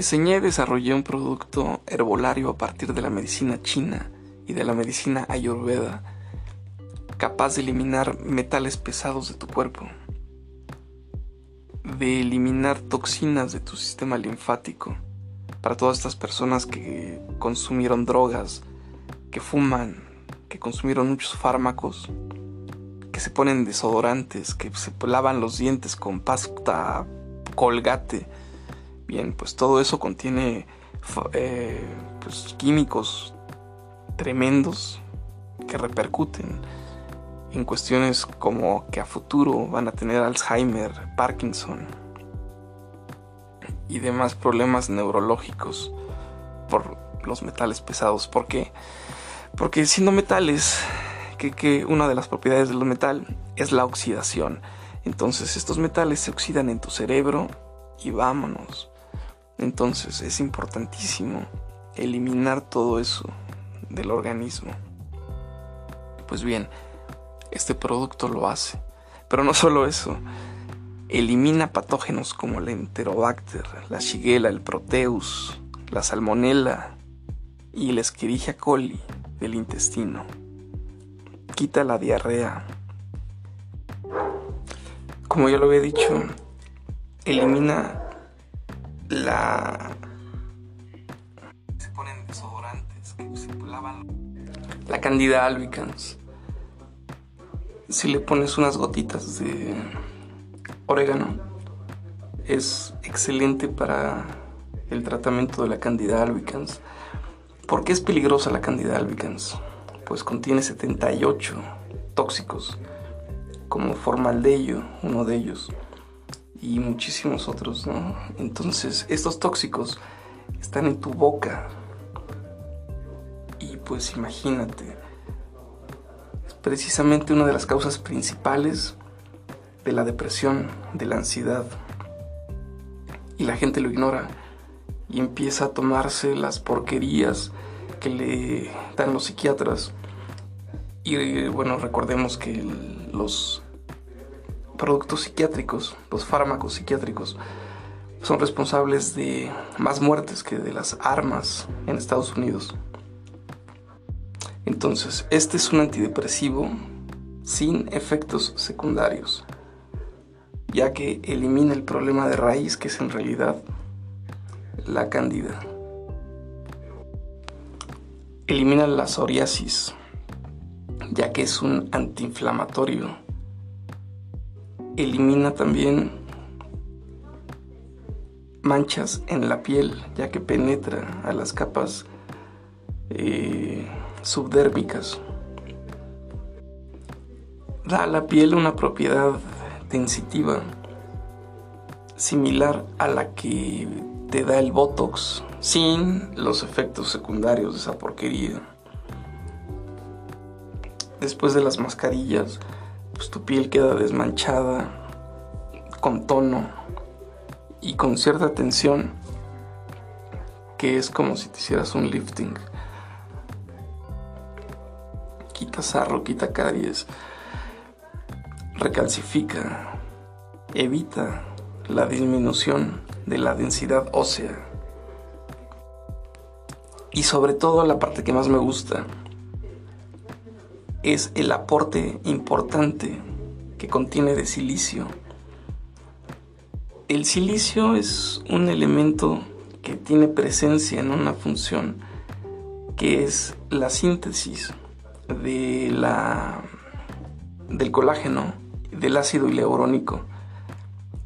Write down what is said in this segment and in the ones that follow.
Diseñé y desarrollé un producto herbolario a partir de la medicina china y de la medicina ayurveda, capaz de eliminar metales pesados de tu cuerpo, de eliminar toxinas de tu sistema linfático, para todas estas personas que consumieron drogas, que fuman, que consumieron muchos fármacos, que se ponen desodorantes, que se lavan los dientes con pasta colgate. Bien, pues todo eso contiene eh, pues, químicos tremendos que repercuten en cuestiones como que a futuro van a tener Alzheimer, Parkinson y demás problemas neurológicos por los metales pesados. ¿Por qué? Porque siendo metales, que, que una de las propiedades del metal es la oxidación. Entonces estos metales se oxidan en tu cerebro y vámonos. Entonces es importantísimo eliminar todo eso del organismo. Pues bien, este producto lo hace. Pero no solo eso, elimina patógenos como la Enterobacter, la Shigella, el Proteus, la Salmonella y la Escherichia coli del intestino. Quita la diarrea. Como ya lo había dicho, elimina la se ponen desodorantes que se lavan la candida albicans si le pones unas gotitas de orégano es excelente para el tratamiento de la candida albicans. ¿Por qué es peligrosa la candida albicans? Pues contiene 78 tóxicos, como formaldehído, uno de ellos, y muchísimos otros, ¿no? Entonces, estos tóxicos están en tu boca. Y pues imagínate, precisamente una de las causas principales de la depresión, de la ansiedad. Y la gente lo ignora y empieza a tomarse las porquerías que le dan los psiquiatras. Y bueno, recordemos que los productos psiquiátricos, los fármacos psiquiátricos, son responsables de más muertes que de las armas en Estados Unidos. Entonces, este es un antidepresivo sin efectos secundarios, ya que elimina el problema de raíz que es en realidad la cándida. Elimina la psoriasis, ya que es un antiinflamatorio. Elimina también manchas en la piel, ya que penetra a las capas eh, subdérmicas. Da a la piel una propiedad tensitiva similar a la que te da el Botox sin los efectos secundarios de esa porquería. Después de las mascarillas, pues tu piel queda desmanchada, con tono y con cierta tensión, que es como si te hicieras un lifting quita sarro, quita caries, recalcifica, evita la disminución de la densidad ósea. Y sobre todo la parte que más me gusta es el aporte importante que contiene de silicio. El silicio es un elemento que tiene presencia en una función que es la síntesis de la, del colágeno, del ácido hialurónico,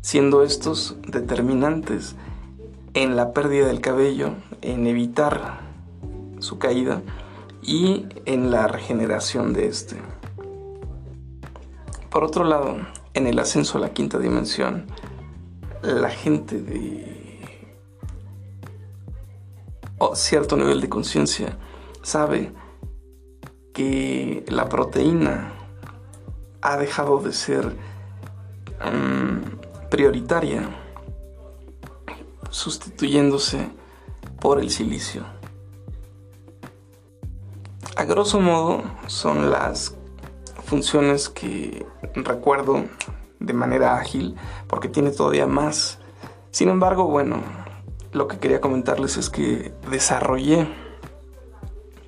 siendo estos determinantes en la pérdida del cabello, en evitar su caída y en la regeneración de este. Por otro lado, en el ascenso a la quinta dimensión, la gente de cierto nivel de conciencia sabe que la proteína ha dejado de ser mm, prioritaria, sustituyéndose por el silicio. Grosso modo son las funciones que recuerdo de manera ágil porque tiene todavía más. Sin embargo, bueno, lo que quería comentarles es que desarrollé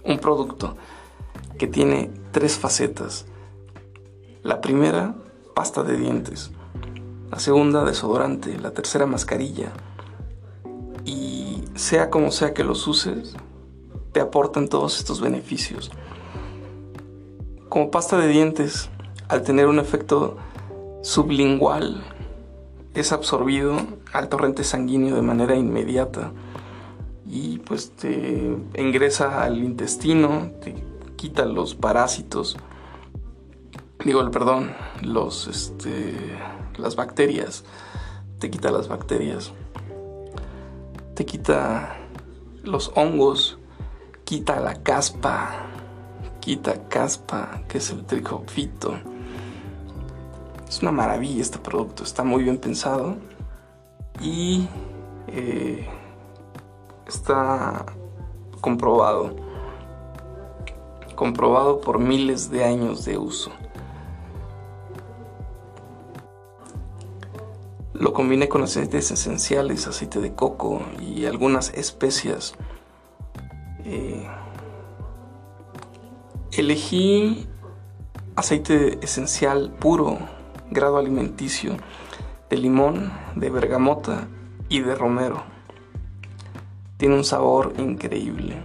un producto que tiene tres facetas. La primera, pasta de dientes. La segunda, desodorante. La tercera, mascarilla. Y sea como sea que los uses, te aportan todos estos beneficios. Como pasta de dientes, al tener un efecto sublingual, es absorbido al torrente sanguíneo de manera inmediata y pues te ingresa al intestino, te quita los parásitos, digo, perdón, los, este, las bacterias, te quita las bacterias, te quita los hongos, quita la caspa, quita caspa, que es el tricofito es una maravilla este producto, está muy bien pensado y eh, está comprobado, comprobado por miles de años de uso. Lo combiné con aceites esenciales, aceite de coco y algunas especias. Elegí aceite esencial puro grado alimenticio de limón, de bergamota y de romero. Tiene un sabor increíble.